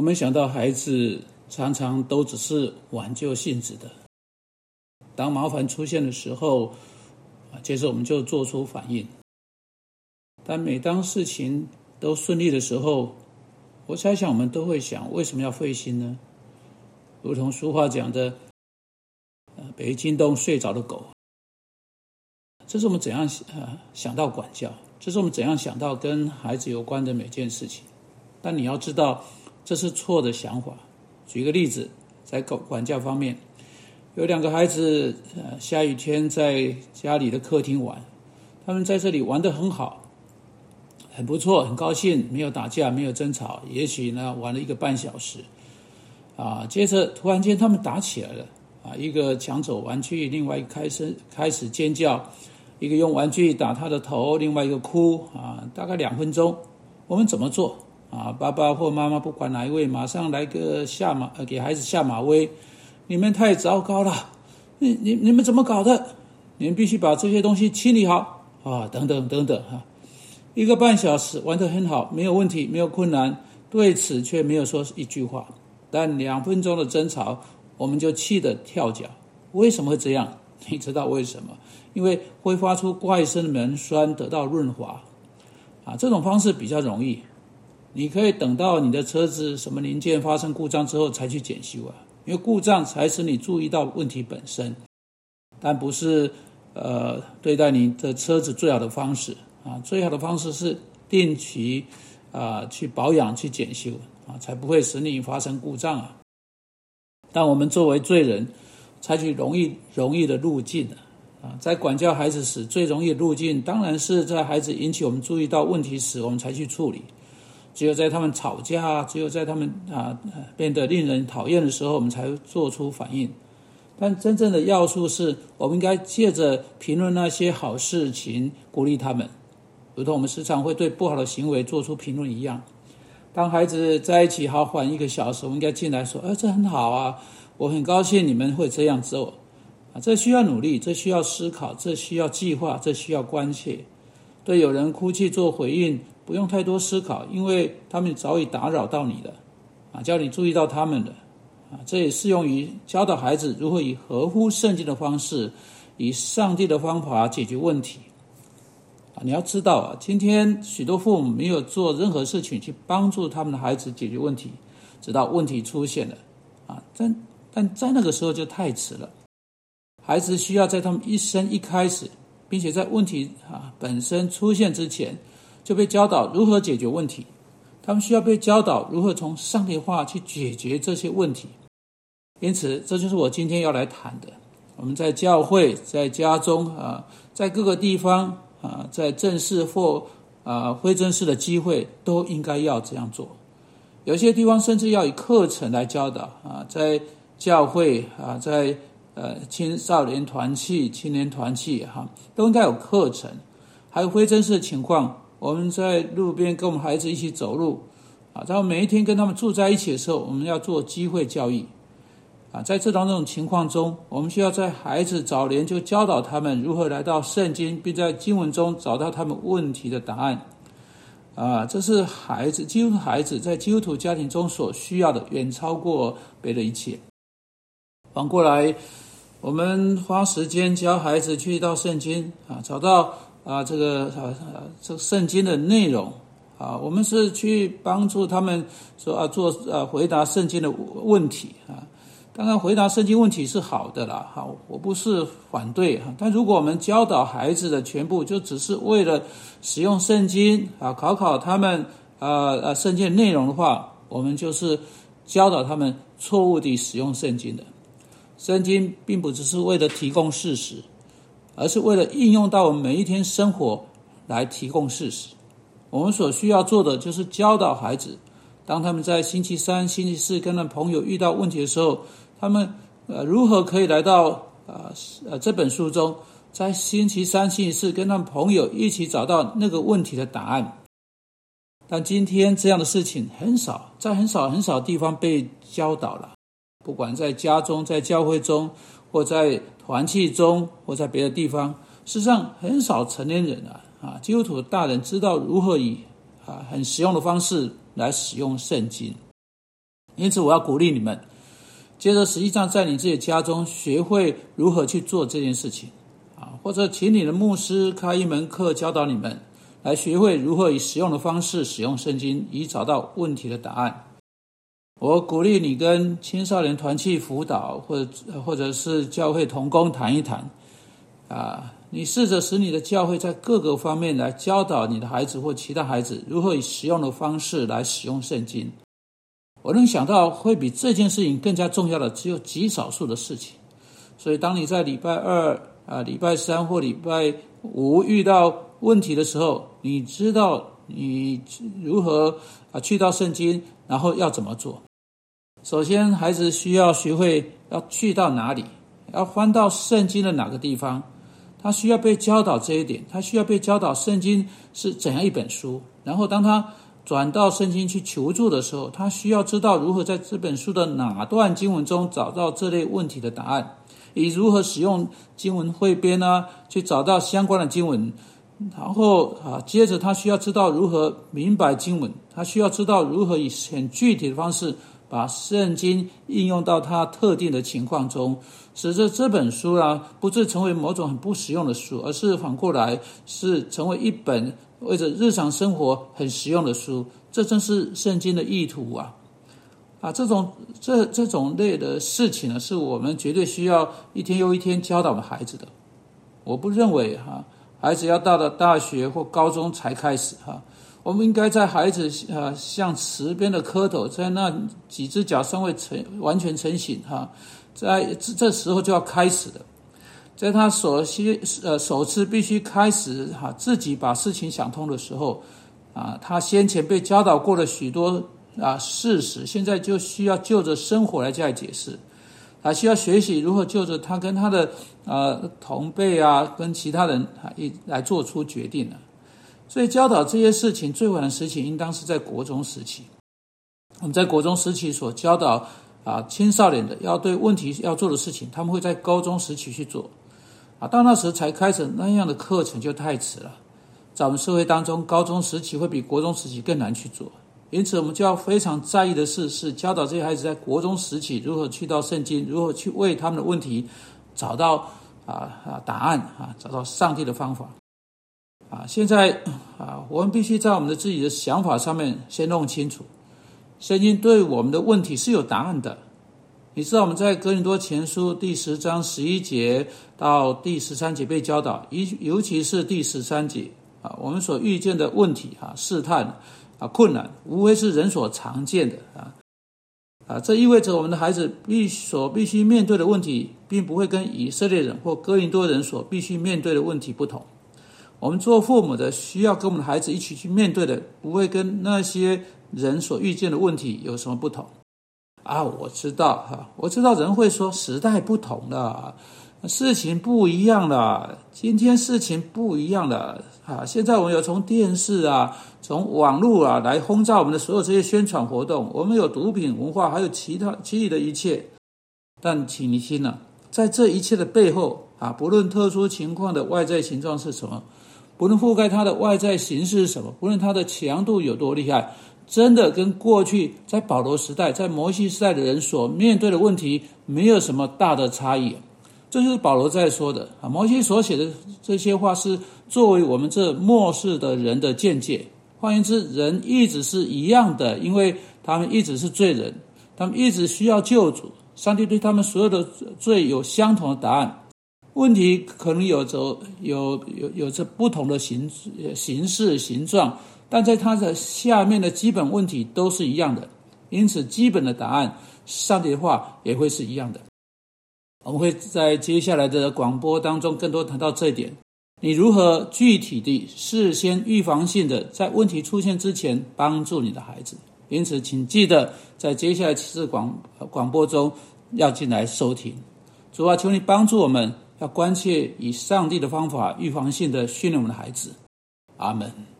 我们想到孩子常常都只是挽救性质的，当麻烦出现的时候，啊，接着我们就做出反应。但每当事情都顺利的时候，我猜想我们都会想：为什么要费心呢？如同俗话讲的，“呃，北京东睡着的狗。”这是我们怎样呃想到管教？这是我们怎样想到跟孩子有关的每件事情？但你要知道。这是错的想法。举个例子，在管管教方面，有两个孩子，呃，下雨天在家里的客厅玩，他们在这里玩的很好，很不错，很高兴，没有打架，没有争吵。也许呢，玩了一个半小时，啊，接着突然间他们打起来了，啊，一个抢走玩具，另外一个开始开始尖叫，一个用玩具打他的头，另外一个哭，啊，大概两分钟，我们怎么做？啊，爸爸或妈妈不管哪一位，马上来个下马，呃，给孩子下马威。你们太糟糕了，你你你们怎么搞的？你们必须把这些东西清理好啊，等等等等哈。一个半小时玩得很好，没有问题，没有困难，对此却没有说一句话。但两分钟的争吵，我们就气得跳脚。为什么会这样？你知道为什么？因为挥发出怪声的门栓得到润滑啊，这种方式比较容易。你可以等到你的车子什么零件发生故障之后才去检修啊，因为故障才使你注意到问题本身，但不是呃对待你的车子最好的方式啊，最好的方式是定期啊去保养去检修啊，才不会使你发生故障啊。但我们作为罪人，采取容易容易的路径啊，在管教孩子时最容易的路径，当然是在孩子引起我们注意到问题时，我们才去处理。只有在他们吵架，只有在他们啊变得令人讨厌的时候，我们才会做出反应。但真正的要素是，我们应该借着评论那些好事情，鼓励他们，如同我们时常会对不好的行为做出评论一样。当孩子在一起好缓一个小时，我们应该进来说：“哎，这很好啊，我很高兴你们会这样做啊。”这需要努力，这需要思考，这需要计划，这需要关切。对有人哭泣做回应。不用太多思考，因为他们早已打扰到你了，啊，叫你注意到他们了，啊，这也适用于教导孩子如何以合乎圣经的方式，以上帝的方法解决问题，啊，你要知道啊，今天许多父母没有做任何事情去帮助他们的孩子解决问题，直到问题出现了，啊，但但在那个时候就太迟了，孩子需要在他们一生一开始，并且在问题啊本身出现之前。就被教导如何解决问题，他们需要被教导如何从上帝话去解决这些问题。因此，这就是我今天要来谈的。我们在教会、在家中啊，在各个地方啊，在正式或啊非正式的机会，都应该要这样做。有些地方甚至要以课程来教导啊，在教会啊，在呃青少年团契、青年团契哈，都应该有课程。还有非正式的情况。我们在路边跟我们孩子一起走路，啊，然后每一天跟他们住在一起的时候，我们要做机会教育，啊，在这两种情况中，我们需要在孩子早年就教导他们如何来到圣经，并在经文中找到他们问题的答案，啊，这是孩子基督徒孩子在基督徒家庭中所需要的，远超过别的一切。反过来，我们花时间教孩子去到圣经，啊，找到。啊，这个啊，这圣经的内容啊，我们是去帮助他们说啊，做啊，回答圣经的问题啊。当然，回答圣经问题是好的啦，好，我不是反对哈。但如果我们教导孩子的全部就只是为了使用圣经啊，考考他们啊啊圣经内容的话，我们就是教导他们错误地使用圣经的。圣经并不只是为了提供事实。而是为了应用到我们每一天生活来提供事实。我们所需要做的就是教导孩子，当他们在星期三、星期四跟他朋友遇到问题的时候，他们呃如何可以来到呃呃这本书中，在星期三、星期四跟他们朋友一起找到那个问题的答案。但今天这样的事情很少，在很少很少地方被教导了，不管在家中、在教会中。或在团契中，或在别的地方，事实上很少成年人啊啊，基督徒大人知道如何以啊很实用的方式来使用圣经。因此，我要鼓励你们，接着实际上在你自己家中学会如何去做这件事情啊，或者请你的牧师开一门课教导你们，来学会如何以实用的方式使用圣经，以找到问题的答案。我鼓励你跟青少年团契辅导，或者或者是教会同工谈一谈，啊，你试着使你的教会在各个方面来教导你的孩子或其他孩子如何以实用的方式来使用圣经。我能想到会比这件事情更加重要的只有极少数的事情，所以当你在礼拜二啊、礼拜三或礼拜五遇到问题的时候，你知道你如何啊去到圣经，然后要怎么做。首先，孩子需要学会要去到哪里，要翻到圣经的哪个地方，他需要被教导这一点，他需要被教导圣经是怎样一本书。然后，当他转到圣经去求助的时候，他需要知道如何在这本书的哪段经文中找到这类问题的答案，以如何使用经文汇编啊，去找到相关的经文。然后啊，接着他需要知道如何明白经文，他需要知道如何以很具体的方式。把圣经应用到他特定的情况中，使得这本书啊，不是成为某种很不实用的书，而是反过来是成为一本为着日常生活很实用的书。这正是圣经的意图啊！啊，这种这这种类的事情呢，是我们绝对需要一天又一天教导我们孩子的。我不认为哈，孩子要到了大学或高中才开始哈。我们应该在孩子呃像池边的蝌蚪，在那几只脚尚未成完全成型哈，在这这时候就要开始的，在他首先呃首次必须开始哈自己把事情想通的时候啊，他先前被教导过了许多啊事实，现在就需要就着生活来加以解释，他需要学习如何就着他跟他的呃同辈啊跟其他人啊一来做出决定了。所以教导这些事情最晚的时期，应当是在国中时期。我们在国中时期所教导啊青少年的要对问题要做的事情，他们会在高中时期去做。啊，到那时才开始那样的课程就太迟了。在我们社会当中，高中时期会比国中时期更难去做。因此，我们就要非常在意的是，是教导这些孩子在国中时期如何去到圣经，如何去为他们的问题找到啊啊答案啊，找到上帝的方法。啊，现在啊，我们必须在我们的自己的想法上面先弄清楚，圣经对我们的问题是有答案的。你知道我们在哥林多前书第十章十一节到第十三节被教导，尤尤其是第十三节啊，我们所遇见的问题啊，试探啊，困难，无非是人所常见的啊啊，这意味着我们的孩子必所必须面对的问题，并不会跟以色列人或哥林多人所必须面对的问题不同。我们做父母的需要跟我们的孩子一起去面对的，不会跟那些人所遇见的问题有什么不同啊？我知道哈，我知道人会说时代不同了，事情不一样了，今天事情不一样了啊！现在我们有从电视啊、从网络啊来轰炸我们的所有这些宣传活动，我们有毒品文化，还有其他其余的一切。但请你听了，在这一切的背后啊，不论特殊情况的外在形状是什么。不论覆盖它的外在形式是什么，不论它的强度有多厉害，真的跟过去在保罗时代、在摩西时代的人所面对的问题没有什么大的差异。这就是保罗在说的啊。摩西所写的这些话是作为我们这末世的人的见解。换言之，人一直是一样的，因为他们一直是罪人，他们一直需要救主。上帝对他们所有的罪有相同的答案。问题可能有着有有有着不同的形形式形状，但在它的下面的基本问题都是一样的，因此基本的答案，上帝的话也会是一样的。我们会在接下来的广播当中更多谈到这一点。你如何具体的事先预防性的在问题出现之前帮助你的孩子？因此，请记得在接下来几次广广播中要进来收听。主啊，求你帮助我们。要关切以上帝的方法预防性的训练我们的孩子，阿门。